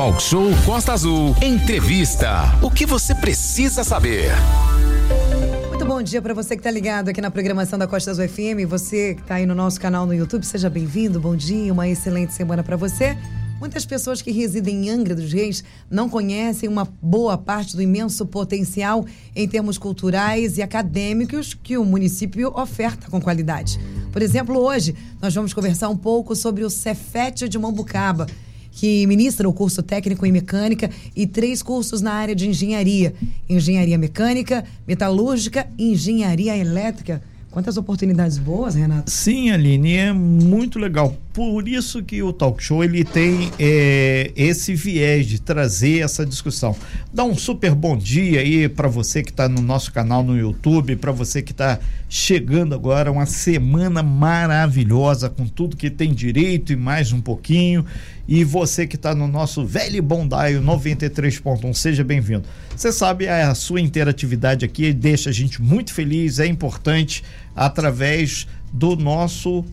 Talk Show Costa Azul. Entrevista. O que você precisa saber? Muito bom dia para você que está ligado aqui na programação da Costa Azul FM. Você que está aí no nosso canal no YouTube, seja bem-vindo. Bom dia, uma excelente semana para você. Muitas pessoas que residem em Angra dos Reis não conhecem uma boa parte do imenso potencial em termos culturais e acadêmicos que o município oferta com qualidade. Por exemplo, hoje nós vamos conversar um pouco sobre o Cefete de Mambucaba, que ministra o curso técnico em mecânica e três cursos na área de engenharia: engenharia mecânica, metalúrgica e engenharia elétrica. Quantas oportunidades boas, Renato? Sim, Aline, é muito legal. Por isso que o talk show ele tem é, esse viés de trazer essa discussão. Dá um super bom dia aí para você que está no nosso canal no YouTube, para você que está chegando agora, uma semana maravilhosa com tudo que tem direito e mais um pouquinho. E você que está no nosso velho e bom Daio 93.1, seja bem-vindo. Você sabe, a sua interatividade aqui deixa a gente muito feliz, é importante através do nosso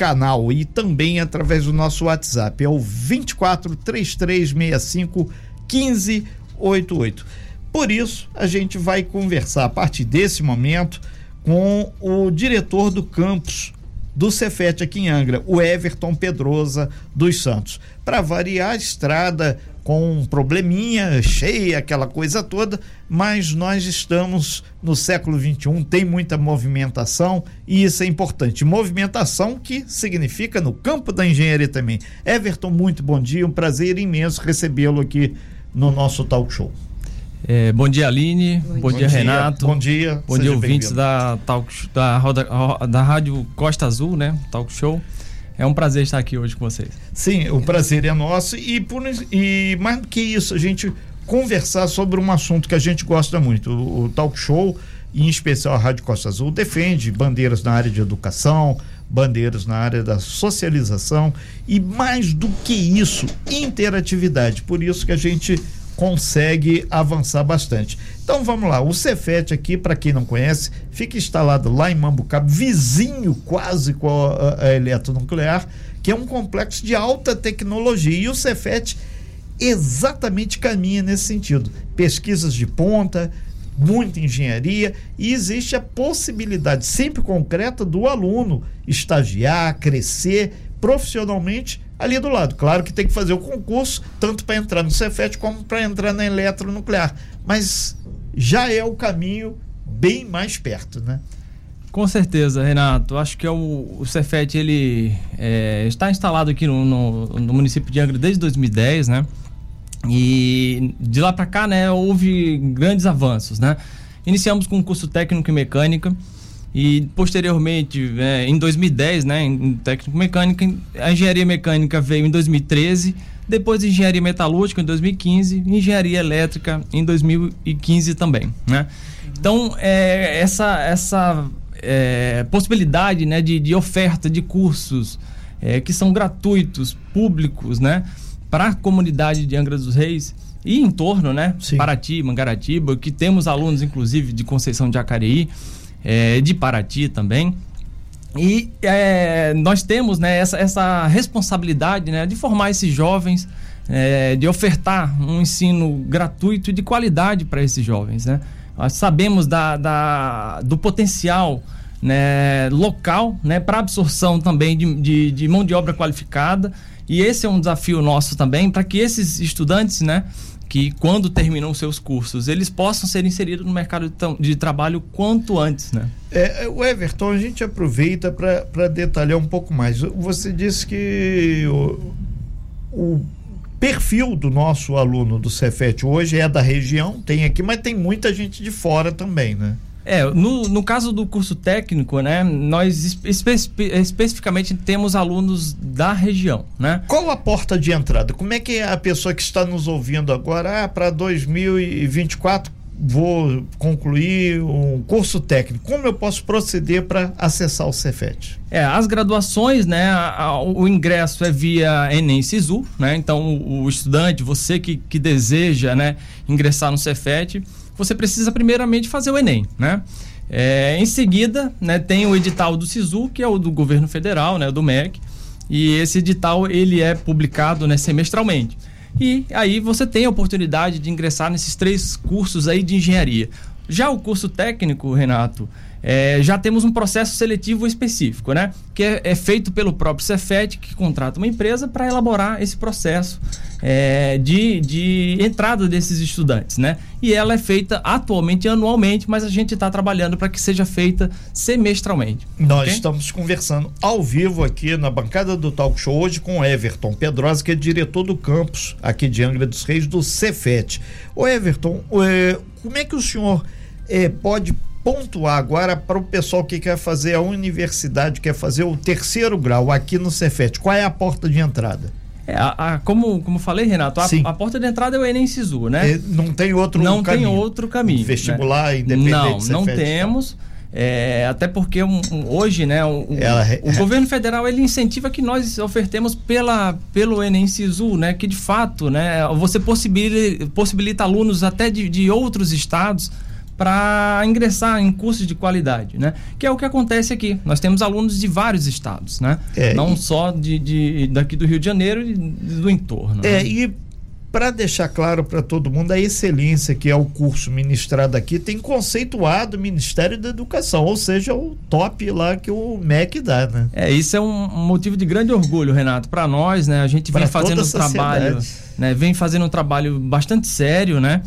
canal e também através do nosso WhatsApp. É o 24 3365 1588. Por isso, a gente vai conversar a partir desse momento com o diretor do campus do Cefete aqui em Angra, o Everton Pedrosa dos Santos. Para variar a estrada com um probleminha, cheia, aquela coisa toda, mas nós estamos no século 21, tem muita movimentação e isso é importante. Movimentação que significa no campo da engenharia também. Everton, muito bom dia, um prazer imenso recebê-lo aqui no nosso talk show. É, bom dia, Aline. Bom, bom dia, Renato. Bom dia. Bom dia, ouvintes da, talk, da, da Rádio Costa Azul, né? Talk Show. É um prazer estar aqui hoje com vocês. Sim, o prazer é nosso. E, por, e mais do que isso, a gente conversar sobre um assunto que a gente gosta muito. O, o Talk Show, em especial a Rádio Costa Azul, defende bandeiras na área de educação, bandeiras na área da socialização e mais do que isso, interatividade. Por isso que a gente consegue avançar bastante. Então vamos lá, o Cefet aqui, para quem não conhece, fica instalado lá em Mambucaba, vizinho quase com a, a eletronuclear, que é um complexo de alta tecnologia. E o Cefet exatamente caminha nesse sentido. Pesquisas de ponta, muita engenharia e existe a possibilidade sempre concreta do aluno estagiar, crescer profissionalmente ali do lado. Claro que tem que fazer o concurso, tanto para entrar no Cefet como para entrar na eletronuclear. Mas já é o caminho bem mais perto, né? Com certeza, Renato. Acho que é o, o Cefet ele é, está instalado aqui no, no, no, município de Angra desde 2010, né? E de lá para cá, né, houve grandes avanços, né? Iniciamos com o curso técnico em mecânica, e posteriormente, é, em 2010, né, em técnico mecânica, a engenharia mecânica veio em 2013, depois engenharia metalúrgica em 2015, engenharia elétrica em 2015 também, né? Então, é, essa, essa é, possibilidade né, de, de, oferta de cursos é, que são gratuitos, públicos, né, para a comunidade de Angra dos Reis e em torno, né, Sim. Paraty, Mangaratiba, que temos alunos, inclusive, de Conceição de Jacareí, é, de Paraty também. E é, nós temos né, essa, essa responsabilidade né, de formar esses jovens, é, de ofertar um ensino gratuito e de qualidade para esses jovens. Né? Nós sabemos da, da, do potencial né, local né, para absorção também de, de, de mão de obra qualificada. E esse é um desafio nosso também para que esses estudantes, né, que quando terminam seus cursos eles possam ser inseridos no mercado de, trabalho quanto antes, né? É, é o Everton, a gente aproveita para detalhar um pouco mais. Você disse que o, o perfil do nosso aluno do Cefet hoje é da região, tem aqui, mas tem muita gente de fora também, né? É, no, no caso do curso técnico, né, nós espe especificamente temos alunos da região, né? Qual a porta de entrada? Como é que é a pessoa que está nos ouvindo agora, ah, para 2024 vou concluir um curso técnico, como eu posso proceder para acessar o Cefet? É, as graduações, né, a, a, o ingresso é via Enem Sisu, né? Então o, o estudante, você que, que deseja, né, ingressar no Cefet, você precisa primeiramente fazer o Enem, né? É, em seguida, né, tem o edital do SISU, que é o do governo federal, né, do MEC, e esse edital ele é publicado né, semestralmente. E aí você tem a oportunidade de ingressar nesses três cursos aí de engenharia. Já o curso técnico, Renato, é, já temos um processo seletivo específico, né? Que é, é feito pelo próprio Cefet, que contrata uma empresa para elaborar esse processo é, de, de entrada desses estudantes, né? E ela é feita atualmente anualmente, mas a gente está trabalhando para que seja feita semestralmente. Nós okay? estamos conversando ao vivo aqui na bancada do Talk Show hoje com o Everton Pedrosa, que é diretor do campus aqui de Angra dos Reis do Cefet. O Everton, é, como é que o senhor é, pode pontuar agora para o pessoal que quer fazer a universidade, quer fazer o terceiro grau aqui no Cefet. Qual é a porta de entrada? É, a, a, como, como falei, Renato, a, a, porta de entrada é o Enem Sisu, né? É, não tem outro não caminho. Não tem outro caminho. Vestibular, né? independente. Não, não temos. É, até porque um, um, hoje, né, um, Ela, o governo federal ele incentiva que nós ofertemos pela, pelo Enem Sisu, né, que de fato, né, você possibilita, possibilita alunos até de, de outros estados para ingressar em cursos de qualidade, né? Que é o que acontece aqui. Nós temos alunos de vários estados, né? É, Não e... só de, de, daqui do Rio de Janeiro e do entorno. É, né? e para deixar claro para todo mundo, a excelência que é o curso ministrado aqui tem conceituado o Ministério da Educação, ou seja, o top lá que o MEC dá, né? É, isso é um motivo de grande orgulho, Renato, para nós, né? A gente vem fazendo um trabalho, né? Vem fazendo um trabalho bastante sério, né?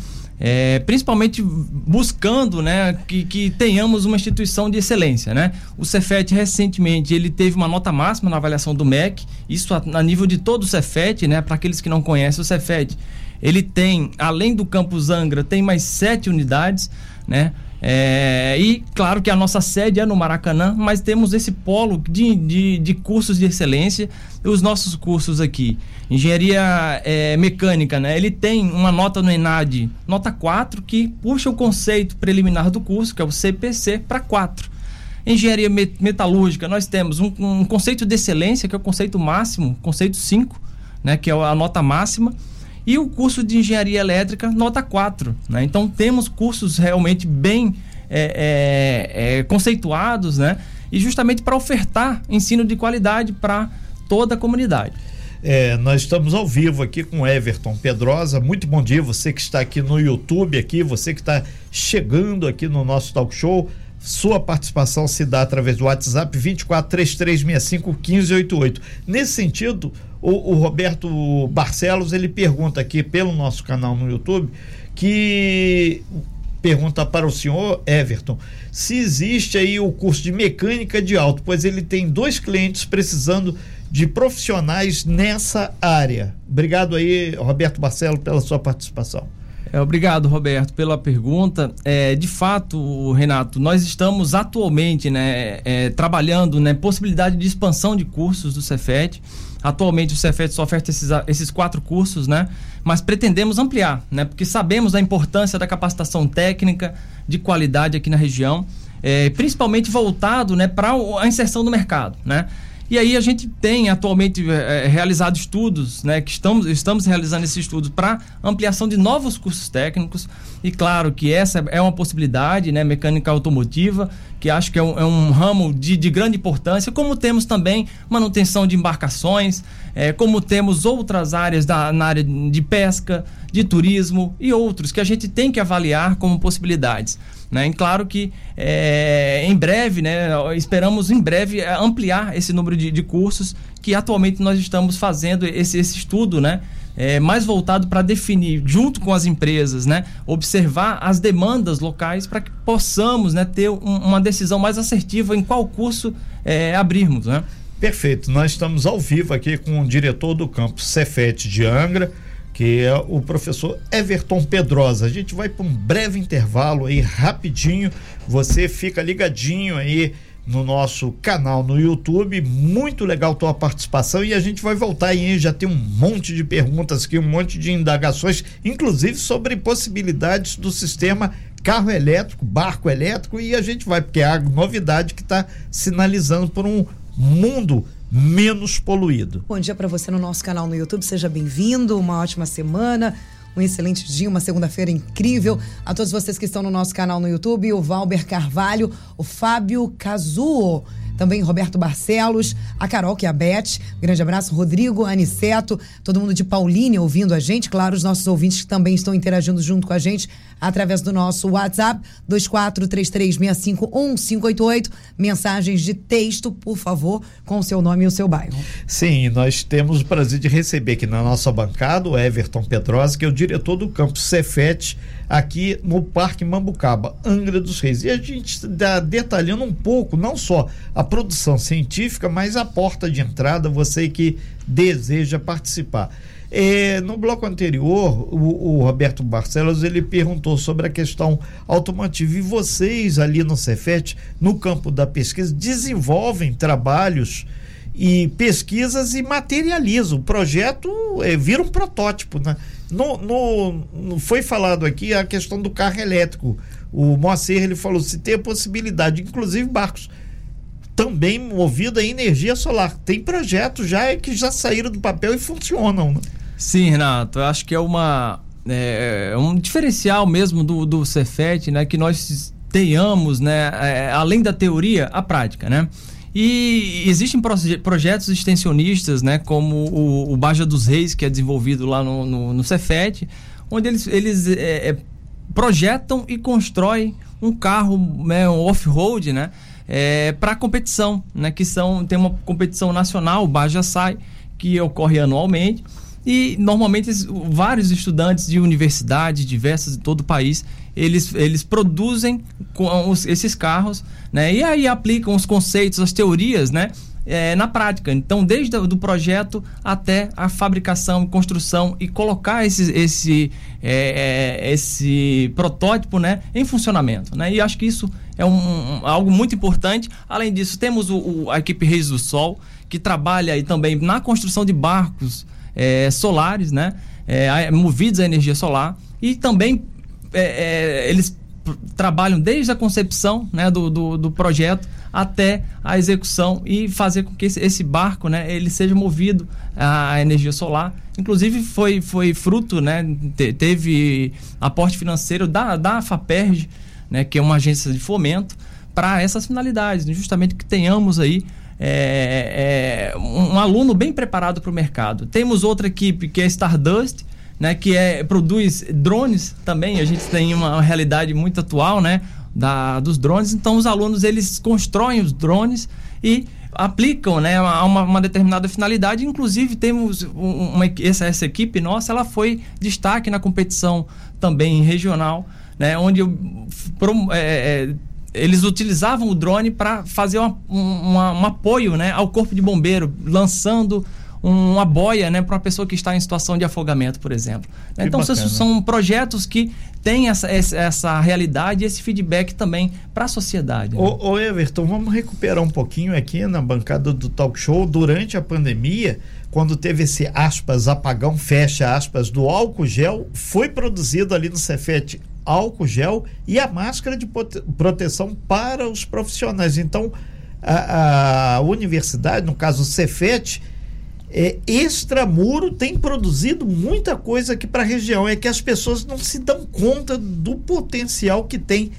É, principalmente buscando né, que, que, tenhamos uma instituição de excelência. Né? O Cefet recentemente ele teve uma nota máxima na avaliação do MEC, isso a, a nível de todo o Cefet, né? para aqueles que não conhecem o Cefet, ele tem, além do campus Angra, tem mais sete unidades, né? É, e claro que a nossa sede é no Maracanã, mas temos esse polo de, de, de cursos de excelência. Os nossos cursos aqui, engenharia é, mecânica, né? Ele tem uma nota no ENAD, nota 4, que puxa o conceito preliminar do curso, que é o CPC, para 4. Engenharia metalúrgica, nós temos um, um, conceito de excelência, que é o conceito máximo, conceito 5, né? Que é a nota máxima e o curso de engenharia elétrica, nota 4. Né? Então temos cursos realmente bem é, é, é, conceituados, né? E justamente para ofertar ensino de qualidade para toda a comunidade. É, nós estamos ao vivo aqui com Everton Pedrosa. Muito bom dia, você que está aqui no YouTube, aqui, você que está chegando aqui no nosso talk show. Sua participação se dá através do WhatsApp 243365 1588. Nesse sentido, o, o, Roberto Barcelos ele pergunta aqui pelo nosso canal no YouTube que pergunta para o senhor Everton se existe aí o curso de mecânica de auto, pois ele tem dois clientes precisando de profissionais nessa área. Obrigado aí, Roberto Barcelos, pela sua participação. É, obrigado, Roberto, pela pergunta. É, de fato, Renato, nós estamos atualmente né, é, trabalhando né, possibilidade de expansão de cursos do Cefet. Atualmente o Cefet só oferta esses, esses quatro cursos, né? Mas pretendemos ampliar, né? Porque sabemos da importância da capacitação técnica de qualidade aqui na região, é, principalmente voltado né, para a inserção no mercado, né? E aí a gente tem atualmente é, realizado estudos, né, que estamos, estamos realizando esses estudos para ampliação de novos cursos técnicos. E claro que essa é uma possibilidade, né, mecânica automotiva, que acho que é um, é um ramo de, de, grande importância, como temos também manutenção de embarcações, é, como temos outras áreas da, na área de pesca, de turismo e outros que a gente tem que avaliar como possibilidades. Né? E claro que é, em breve, né, esperamos em breve é, ampliar esse número de, de cursos que atualmente nós estamos fazendo esse, esse estudo, né? É, mais voltado para definir, junto com as empresas, né, observar as demandas locais para que possamos né, ter um, uma decisão mais assertiva em qual curso é, abrirmos. Né? Perfeito. Nós estamos ao vivo aqui com o diretor do campus Cefet de Angra, que é o professor Everton Pedrosa. A gente vai para um breve intervalo aí, rapidinho. Você fica ligadinho aí no nosso canal no YouTube. Muito legal tua participação e a gente vai voltar aí. Já tem um monte de perguntas aqui, um monte de indagações, inclusive sobre possibilidades do sistema carro elétrico, barco elétrico e a gente vai, porque é a novidade que está sinalizando por um mundo menos poluído. Bom dia para você no nosso canal no YouTube, seja bem-vindo, uma ótima semana. Um excelente dia, uma segunda-feira incrível. A todos vocês que estão no nosso canal no YouTube, o Valber Carvalho, o Fábio Cazuo. Também Roberto Barcelos, a Carol, que é a Beth, grande abraço, Rodrigo, Aniceto, todo mundo de Paulínia ouvindo a gente, claro, os nossos ouvintes que também estão interagindo junto com a gente através do nosso WhatsApp, 2433651588, mensagens de texto, por favor, com o seu nome e o seu bairro. Sim, nós temos o prazer de receber aqui na nossa bancada o Everton Pedrosa, que é o diretor do campus Cefet, aqui no Parque Mambucaba, Angra dos Reis. E a gente está detalhando um pouco, não só a produção científica, mas a porta de entrada, você que deseja participar. É, no bloco anterior, o, o, Roberto Barcelos ele perguntou sobre a questão automotiva e vocês ali no Cefet, no campo da pesquisa, desenvolvem trabalhos e pesquisas e materializam. O projeto é, vira um protótipo, né? No, no, no, foi falado aqui a questão do carro elétrico. O Moacir ele falou se tem a possibilidade, inclusive barcos também movido a energia solar. Tem projetos já que já saíram do papel e funcionam. Né? Sim, Renato, eu acho que é uma é, é um diferencial mesmo do, do Cefet, né, que nós tenhamos, né, é, além da teoria, a prática, né? E existem proje projetos extensionistas, né, como o, o Baja dos Reis, que é desenvolvido lá no, no, no Cefet, onde eles, eles é, é, projetam e constroem um carro, né, um off-road, né, é, para competição, né, que são tem uma competição nacional, o Baja Sai, que ocorre anualmente. E normalmente vários estudantes de universidades diversas de todo o país eles, eles produzem com os, esses carros né? e aí aplicam os conceitos, as teorias né? É, na prática. Então, desde o projeto até a fabricação, construção e colocar esse, esse, é, é, esse protótipo né, em funcionamento. Né? E acho que isso é um, um algo muito importante. Além disso, temos o, o, a equipe Reis do Sol, que trabalha aí também na construção de barcos é, solares, né? É, movidos a energia solar e também é, é eles trabalham desde a concepção né, do, do, do, projeto até a execução e fazer com que esse, barco né, ele seja movido à energia solar. Inclusive foi, foi fruto, né, te, teve aporte financeiro da, da FAPERG, né, que é uma agência de fomento, para essas finalidades, justamente que tenhamos aí é, é, um aluno bem preparado para o mercado. Temos outra equipe que é Stardust, né, que é, produz drones também. A gente tem uma, realidade muito atual né, da, dos drones. Então, os alunos eles constroem os drones e aplicam né, a uma, uma, determinada finalidade. Inclusive, temos uma, essa, essa equipe nossa, ela foi destaque na competição também regional, né, onde eu, é, é eles utilizavam o drone para fazer uma, uma, um apoio né, ao corpo de bombeiro, lançando uma boia né, para uma pessoa que está em situação de afogamento, por exemplo. Que então, bacana. são projetos que têm essa, essa realidade e esse feedback também para a sociedade. Né? Ô, ô, Everton, vamos recuperar um pouquinho aqui na bancada do talk show. Durante a pandemia, quando teve esse aspas, apagão, fecha aspas, do álcool gel, foi produzido ali no Cefet álcool gel e a máscara de proteção para os profissionais. Então, a, a universidade, no caso o Cefet, é, extramuro tem produzido muita coisa aqui para a região. É que as pessoas não se dão conta do potencial que tem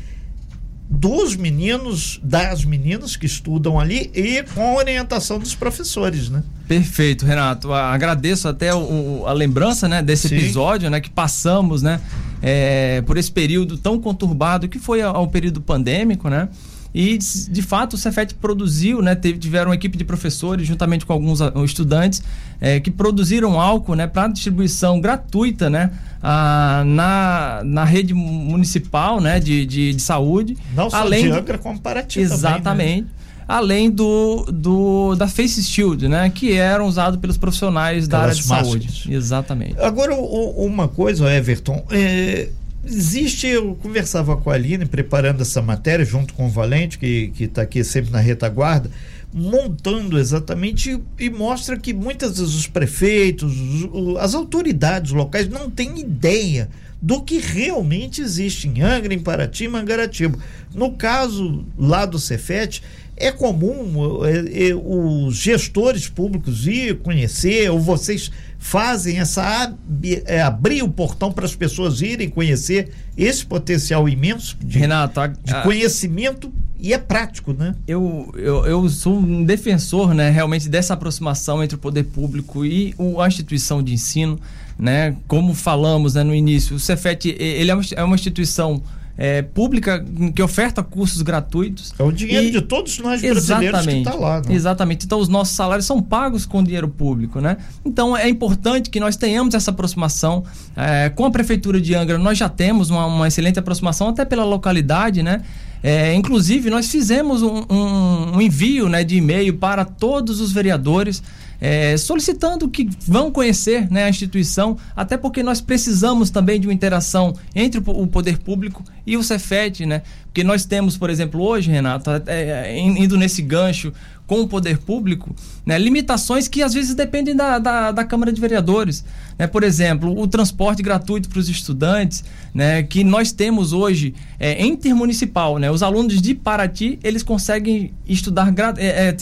dos meninos, das meninas que estudam ali e com a orientação dos professores, né? Perfeito, Renato. Agradeço até o, a lembrança, né, desse Sim. episódio, né, que passamos, né, é, por esse período tão conturbado que foi ao período pandêmico, né? E, de fato, o Cefet produziu, né, teve, tiveram uma equipe de professores, juntamente com alguns ah, estudantes, é, que produziram álcool né, para distribuição gratuita né, a, na, na rede municipal né, de, de, de saúde. Não só além de Angra, como Paraty Exatamente. Também, né? além do, do da Face Shield, né, que eram usados pelos profissionais da área de máscaras. saúde. Exatamente. Agora, o, uma coisa, Everton, é, existe, eu conversava com a Aline preparando essa matéria, junto com o Valente, que está aqui sempre na retaguarda, montando exatamente e, mostra que muitas vezes os prefeitos, as autoridades locais não têm ideia do que realmente existe em Angra, em Paraty, Mangaratiba. No caso lá do Cefet, é comum é, é, os gestores públicos ir conhecer, ou vocês fazem essa é, abrir o portão para as pessoas irem conhecer esse potencial imenso de, Renato, a, de conhecimento e é prático, né? Eu, eu, eu sou um defensor, né, realmente dessa aproximação entre o poder público e o, a instituição de ensino, né? Como falamos né, no início, o Cefet ele é uma, é uma instituição é, pública que oferta cursos gratuitos. É o dinheiro e, de todos nós brasileiros que está lá. Né? Exatamente. Então, os nossos salários são pagos com dinheiro público, né? Então, é importante que nós tenhamos essa aproximação. É, com a Prefeitura de Angra, nós já temos uma, uma excelente aproximação, até pela localidade, né? É, inclusive, nós fizemos um, um, um envio né, de e-mail para todos os vereadores é, solicitando que vão conhecer né, a instituição, até porque nós precisamos também de uma interação entre o poder público e o Cefet, né? Porque nós temos, por exemplo, hoje, Renato, é, é indo nesse gancho com o poder público, né, limitações que às vezes dependem da, da, da Câmara de Vereadores. Né? Por exemplo, o transporte gratuito para os estudantes, né, que nós temos hoje é, intermunicipal. Né? Os alunos de Paraty, eles conseguem estudar, é, é,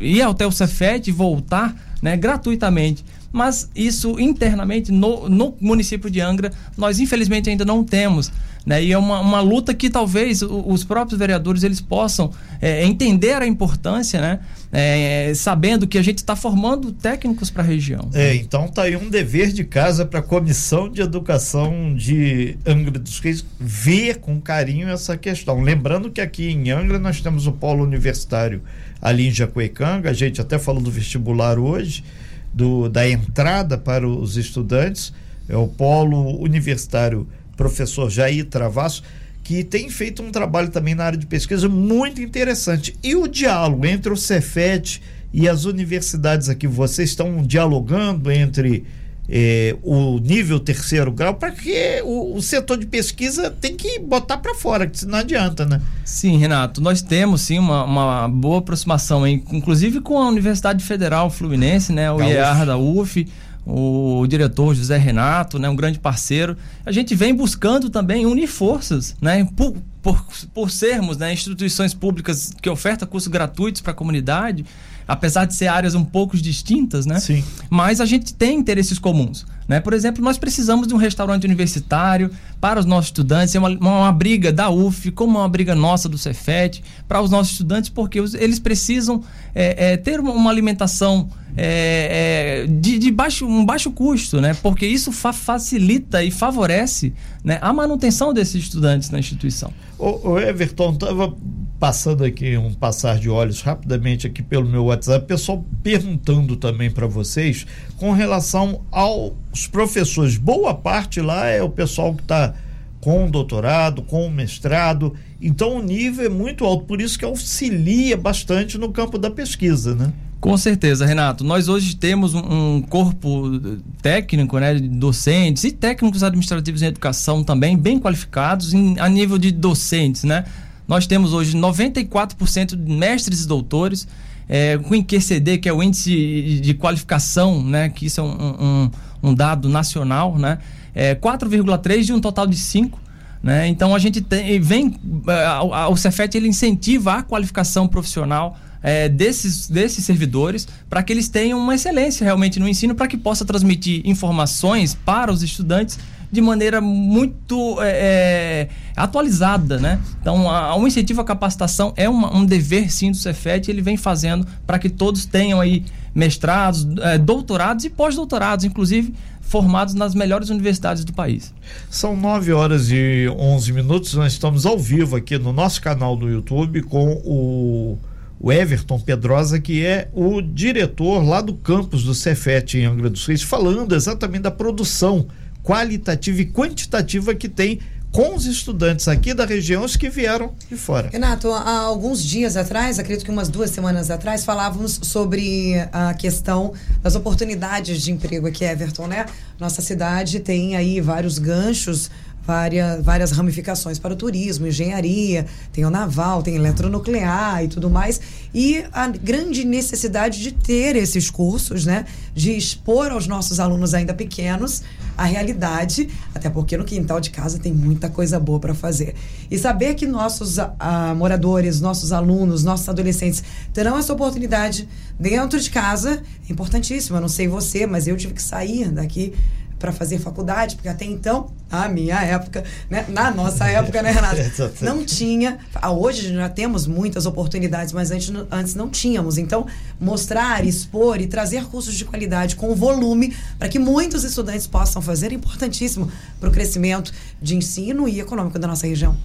ir até o Cefet e voltar né, gratuitamente mas isso internamente no, no município de Angra nós infelizmente ainda não temos. Né? E é uma, uma luta que talvez os próprios vereadores eles possam é, entender a importância, né? É, sabendo que a gente está formando técnicos para a região. É, então tá aí um dever de casa para a Comissão de Educação de Angra dos Reis ver com carinho essa questão. Lembrando que aqui em Angra nós temos o polo universitário ali em Jacuecanga, a gente até falou do vestibular hoje, do, da entrada para os estudantes, é o polo universitário professor Jair Travasso, que tem feito um trabalho também na área de pesquisa muito interessante. E o diálogo entre o Cefet e as universidades aqui, vocês estão dialogando entre eh, o nível terceiro grau para que o, o, setor de pesquisa tem que botar para fora, que não adianta, né? Sim, Renato, nós temos sim uma, uma boa aproximação, inclusive com a Universidade Federal Fluminense, né, o IEAR da UF o diretor José Renato, né, um grande parceiro. A gente vem buscando também unir forças, né, por, por, por sermos né, instituições públicas que ofertam cursos gratuitos para a comunidade, apesar de ser áreas um pouco distintas, né? Sim. Mas a gente tem interesses comuns. Né? Por exemplo, nós precisamos de um restaurante universitário para os nossos estudantes, é uma, uma briga da UF, como uma briga nossa do Cefet, para os nossos estudantes, porque os, eles precisam é, é, ter uma, uma alimentação é, é, de, de, baixo, um baixo custo, né? Porque isso fa facilita e favorece né, a manutenção desses estudantes na instituição. O, o Everton, estava passando aqui um passar de olhos rapidamente aqui pelo meu WhatsApp, pessoal perguntando também para vocês com relação aos professores. Boa parte lá é o pessoal que está com doutorado, com mestrado, então o nível é muito alto, por isso que auxilia bastante no campo da pesquisa, né? Com certeza, Renato. Nós hoje temos um, corpo técnico, né, de docentes e técnicos administrativos em educação também bem qualificados em, a nível de docentes, né? Nós temos hoje 94% de mestres e doutores é, com IQCD, que é o índice de qualificação, né, que isso é um, um, um dado nacional, né? É 4,3 de um total de 5. Né? Então a gente tem, vem, é, o Cefet ele incentiva a qualificação profissional é, desses, desses servidores para que eles tenham uma excelência realmente no ensino, para que possa transmitir informações para os estudantes de maneira muito é, é atualizada, né? Então, a, um incentivo à capacitação é uma, um dever, sim, do Cefet, ele vem fazendo para que todos tenham aí mestrados, é, doutorados e pós-doutorados, inclusive formados nas melhores universidades do país. São 9 horas e 11 minutos, nós estamos ao vivo aqui no nosso canal do YouTube com o o Everton Pedrosa, que é o diretor lá do campus do Cefet em Angra dos Reis, falando exatamente da produção qualitativa e quantitativa que tem com os estudantes aqui da região, os que vieram de fora. Renato, há alguns dias atrás, acredito que umas duas semanas atrás, falávamos sobre a questão das oportunidades de emprego aqui, Everton, né? Nossa cidade tem aí vários ganchos várias, várias ramificações para o turismo, engenharia, tem o naval, tem eletronuclear e tudo mais. E a grande necessidade de ter esses cursos, né? De expor aos nossos alunos ainda pequenos a realidade, até porque no quintal de casa tem muita coisa boa para fazer. E saber que nossos a, a, moradores, nossos alunos, nossos adolescentes terão essa oportunidade dentro de casa é importantíssimo. Eu não sei você, mas eu tive que sair daqui para fazer faculdade, porque até então, na minha época, né, na nossa época, né, Renata, não tinha. Ah, hoje já temos muitas oportunidades, mas antes, antes não tínhamos. Então, mostrar, expor e trazer cursos de qualidade com volume para que muitos estudantes possam fazer é importantíssimo para o crescimento de ensino e econômico da nossa região.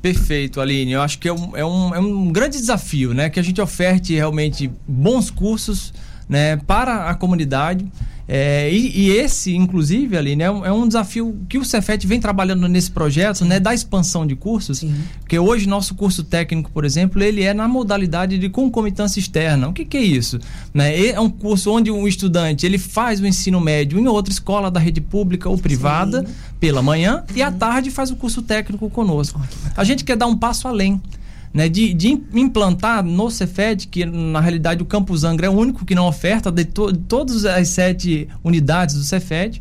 Perfeito, Aline. Eu acho que é um, é um, é um grande desafio, né? Que a gente oferte realmente bons cursos né, para a comunidade. É, e, e, esse, inclusive, ali, né, é um desafio que o Cefet vem trabalhando nesse projeto, né, da expansão de cursos, Sim. porque hoje nosso curso técnico, por exemplo, ele é na modalidade de concomitância externa. O que, que é isso? Né? É um curso onde o estudante ele faz o ensino médio em outra escola da rede pública ou privada Sim. pela manhã uhum. e à tarde faz o curso técnico conosco. Oh, a gente quer dar um passo além né, de, de implantar no Cefed, que na realidade o Campus Angra é o único que não oferta de, to, de todas as sete unidades do Cefed,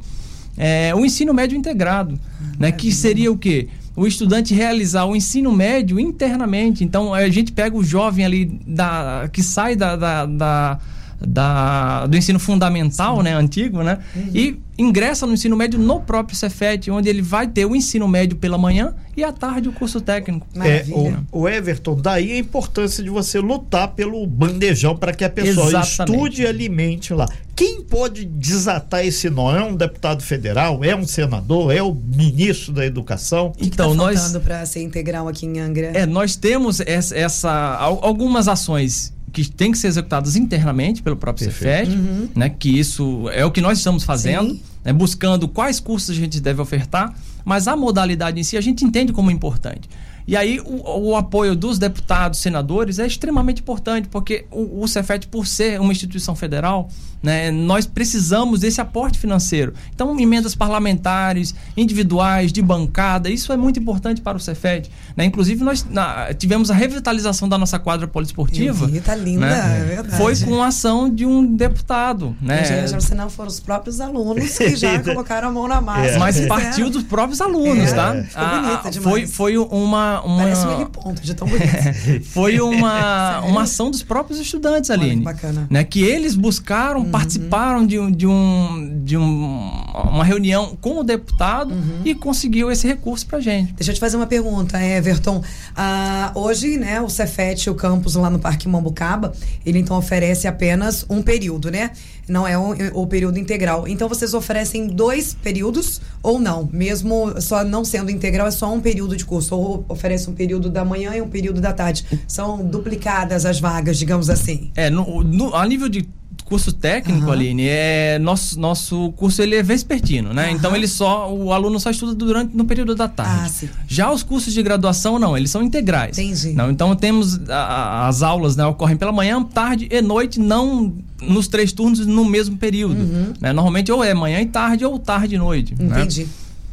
é, o ensino médio integrado, né, que seria o quê? O estudante realizar o ensino médio internamente. Então a gente pega o jovem ali da, que sai da, da, da da, do ensino fundamental, Sim. né, antigo, né, uhum. e ingressa no ensino médio no próprio Cefet, onde ele vai ter o ensino médio pela manhã e à tarde o curso técnico. É, o, o, Everton, daí a importância de você lutar pelo bandejão para que a pessoa Exatamente. estude e alimente lá. Quem pode desatar esse nó? É um deputado federal? É um senador? É o ministro da Educação? O que então, que tá nós para ser integral aqui em Angra? É, nós temos essa, essa algumas ações que têm que ser executadas internamente pelo próprio Cefet, uhum. né? Que isso é o que nós estamos fazendo, né, buscando quais cursos a gente deve ofertar, mas a modalidade em si a gente entende como importante. E aí o, o, apoio dos deputados, senadores é extremamente importante, porque o, o Cefet, por ser uma instituição federal, né, nós precisamos desse aporte financeiro. Então, emendas parlamentares, individuais, de bancada, isso é muito importante para o Cefet. Né? Inclusive, nós na, tivemos a revitalização da nossa quadra poliesportiva. Está linda, né? é verdade. Foi com a ação de um deputado. Né? Já, se não foram os próprios alunos que já colocaram a mão na massa. É. Mas partiu dos próprios alunos, é, tá? Ficou ah, bonita demais. Foi, foi uma, uma... Parece um ponto de tão bonito. foi uma, uma ação dos próprios estudantes, Aline. Olha, que bacana. Né? Que eles buscaram uhum. participaram de, um, de, um, de um, uma reunião com o deputado uhum. e conseguiu esse recurso pra gente. Deixa eu te fazer uma pergunta, Everton. Ah, hoje, né, o Cefet, o campus lá no Parque Mambucaba, ele então oferece apenas um período, né? Não é o, o período integral. Então vocês oferecem dois períodos ou não? Mesmo só não sendo integral, é só um período de curso. Ou oferece um período da manhã e um período da tarde. São duplicadas as vagas, digamos assim. É, no, no a nível de curso técnico, uhum. Aline, é nosso, nosso curso ele é vespertino, né? Uhum. Então ele só o aluno só estuda durante no período da tarde. Ah, sim. Já os cursos de graduação não, eles são integrais. Entendi. Não, então temos a, as aulas, né, ocorrem pela manhã, tarde e noite, não nos três turnos no mesmo período, uhum. né? Normalmente ou é manhã e tarde ou tarde e noite. Né? Entendi. Né?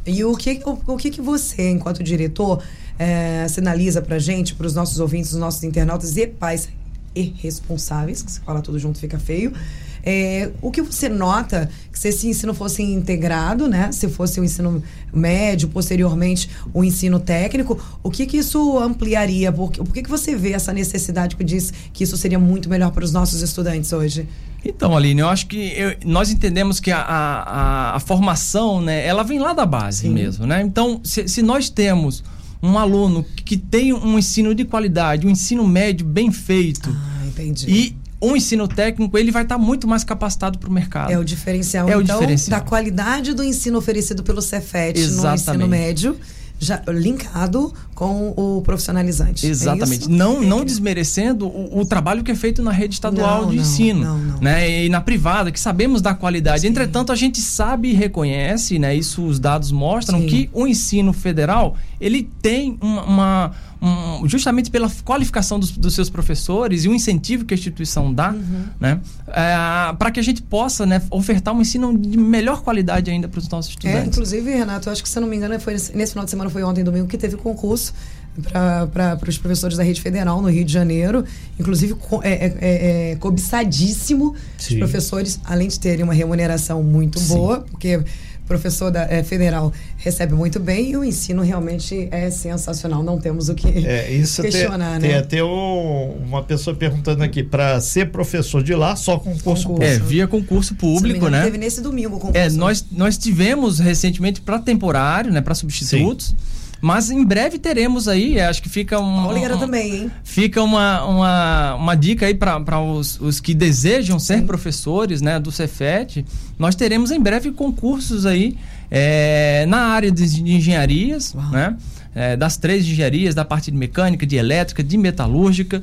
E o que o, o que que você, enquanto diretor, é, sinaliza pra gente, para os nossos ouvintes, os nossos internautas e pais e responsáveis, que se fala tudo junto fica feio. É, o que você nota que se esse ensino fosse integrado, né? Se fosse o ensino médio, posteriormente o ensino técnico, o que que isso ampliaria? Por, por que, que você vê essa necessidade que diz que isso seria muito melhor para os nossos estudantes hoje? Então, Aline, eu acho que eu, nós entendemos que a, a, a, formação, né, ela vem lá da base Sim. mesmo, né? Então, se, se nós temos um aluno que tem um ensino de qualidade, um ensino médio bem feito. Ah, entendi. E um ensino técnico, ele vai estar muito mais capacitado para o mercado. É o diferencial, é então, o diferencial. da qualidade do ensino oferecido pelo Cefet no ensino médio já linkado com o profissionalizante. É Exatamente. É não, não desmerecendo o, o, trabalho que é feito na rede estadual não, de não, ensino, não, não. né? E na privada, que sabemos da qualidade. Sim. Entretanto, a gente sabe e reconhece, né? Isso os dados mostram Sim. que o ensino federal ele tem uma, uma um, justamente pela qualificação dos, dos, seus professores e o incentivo que a instituição dá, uhum. né, é, para que a gente possa né, ofertar um ensino de melhor qualidade ainda para os nossos é, estudantes. É, inclusive, Renato, eu acho que se eu não me engano, foi nesse, nesse final de semana, foi ontem, domingo, que teve concurso para os professores da rede federal no Rio de Janeiro, inclusive é, é, é, é cobiçadíssimo Sim. os professores, além de terem uma remuneração muito Sim. boa, porque professor da, é, federal recebe muito bem e o ensino realmente é sensacional. Não temos o que é, isso questionar, tem, né? Tem até um, uma pessoa perguntando aqui, para ser professor de lá, só concurso, concurso. É, via concurso público, né? Teve nesse domingo concurso. É, nós, nós tivemos recentemente para temporário, né, para substitutos. Sim. Mas em breve teremos aí, acho que fica um. um também, hein? Fica uma, uma, uma dica aí para os, os que desejam ser Sim. professores né, do Cefet. Nós teremos em breve concursos aí é, na área de, de engenharias, Uau. né? É, das três engenharias, da parte de mecânica, de elétrica, de metalúrgica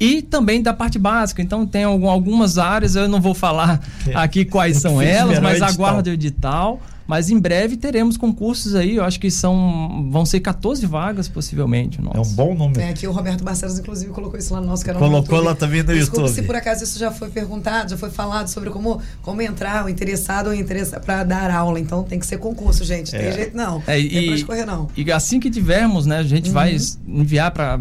e também da parte básica. Então tem algumas áreas, eu não vou falar é. aqui quais são elas, mas aguardo o edital. Mas em breve teremos concursos aí, eu acho que são vão ser 14 vagas possivelmente. Nossa. É um bom número. É, aqui o Roberto Barcelos, inclusive, colocou isso lá no nosso canal. Colocou lá também no Desculpa YouTube. se por acaso isso já foi perguntado, já foi falado sobre como, como entrar, o interessado ou interessado para dar aula. Então tem que ser concurso, gente. Tem é. jeito não. É, e, tem pra escorrer, não. E assim que tivermos, né, a gente uhum. vai enviar para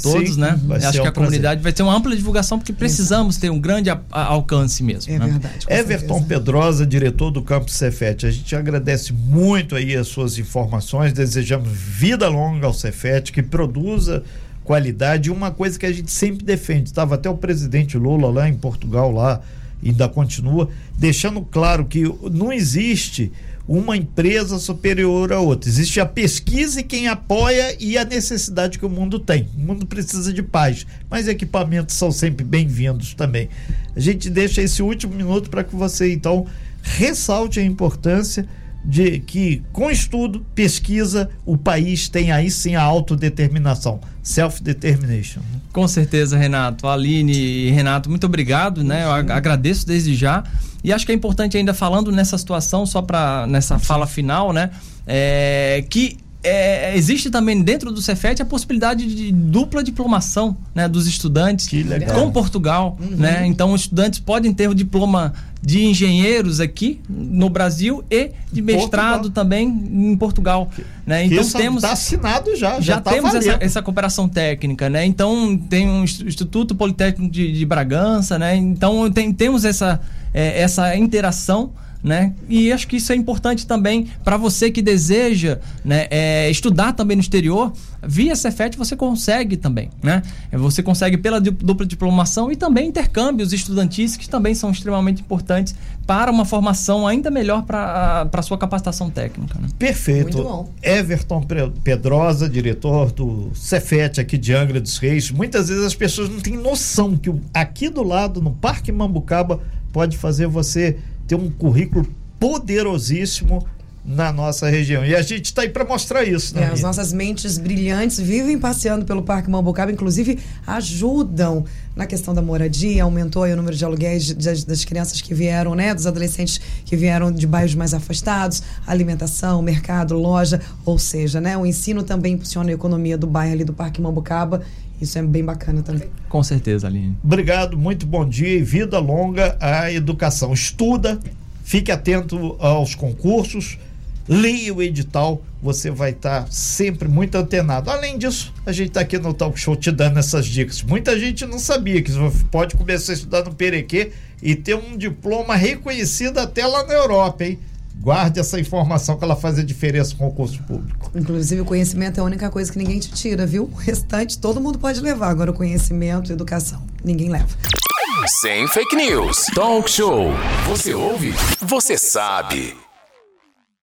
todos, Sim, né? Acho que a comunidade vai ter uma ampla divulgação, porque precisamos Exato. ter um grande a, a, alcance mesmo. É né? verdade. Everton certeza. Pedrosa, diretor do Campo Cefete. A gente agradece muito aí as suas informações, desejamos vida longa ao Cefet, que produza qualidade, uma coisa que a gente sempre defende, estava até o presidente Lula lá em Portugal lá, ainda continua, deixando claro que não existe uma empresa superior a outra. Existe a pesquisa e quem apoia e a necessidade que o mundo tem. O mundo precisa de paz, mas equipamentos são sempre bem-vindos também. A gente deixa esse último minuto para que você então ressalte a importância de que com estudo, pesquisa, o país tem aí sim a autodeterminação, self-determination. Né? Com certeza, Renato. Aline e Renato, muito obrigado, né? Eu agradeço desde já. E acho que é importante ainda falando nessa situação, só para nessa fala final, né? É, que é, existe também dentro do Cefet a possibilidade de dupla diplomação né, dos estudantes com Portugal. Uhum. Né? Então, os estudantes podem ter o diploma de engenheiros aqui no Brasil e de mestrado Portugal. também em Portugal. Né? Então Isso temos está assinado já, já, já tá temos essa, essa, cooperação técnica, né? Então tem um Instituto Politécnico de, de Bragança, né? Então tem, temos essa, é, essa interação né? E acho que isso é importante também para você que deseja né, é, estudar também no exterior. Via Cefet você consegue também, né? Você consegue pela dupla diplomação e também intercâmbios estudantis que também são extremamente importantes para uma formação ainda melhor para a sua capacitação técnica. Né? Perfeito. Everton Pedrosa, diretor do Cefet aqui de Angra dos Reis. Muitas vezes as pessoas não têm noção que aqui do lado, no Parque Mambucaba, pode fazer você ter um currículo poderosíssimo na nossa região. E a gente está aí para mostrar isso, né? É, as nossas mentes brilhantes vivem passeando pelo Parque Mambucaba, inclusive ajudam na questão da moradia, aumentou o número de aluguéis das, das, crianças que vieram, né, dos adolescentes que vieram de bairros mais afastados, alimentação, mercado, loja, ou seja, né, o ensino também impulsiona a economia do bairro ali do Parque Mambucaba isso é bem bacana também. Com certeza, Aline. Obrigado, muito bom dia e vida longa à educação. Estuda, fique atento aos concursos, leia o edital, você vai estar tá sempre muito antenado. Além disso, a gente está aqui no Talk Show te dando essas dicas. Muita gente não sabia que você pode começar a estudar no Perequê e ter um diploma reconhecido até lá na Europa, hein? Guarde essa informação que ela faz a diferença com o concurso público. Inclusive, o conhecimento é a única coisa que ninguém te tira, viu? O restante todo mundo pode levar. Agora, o conhecimento e educação, ninguém leva. Sem fake news. Talk show. Você ouve? Você sabe.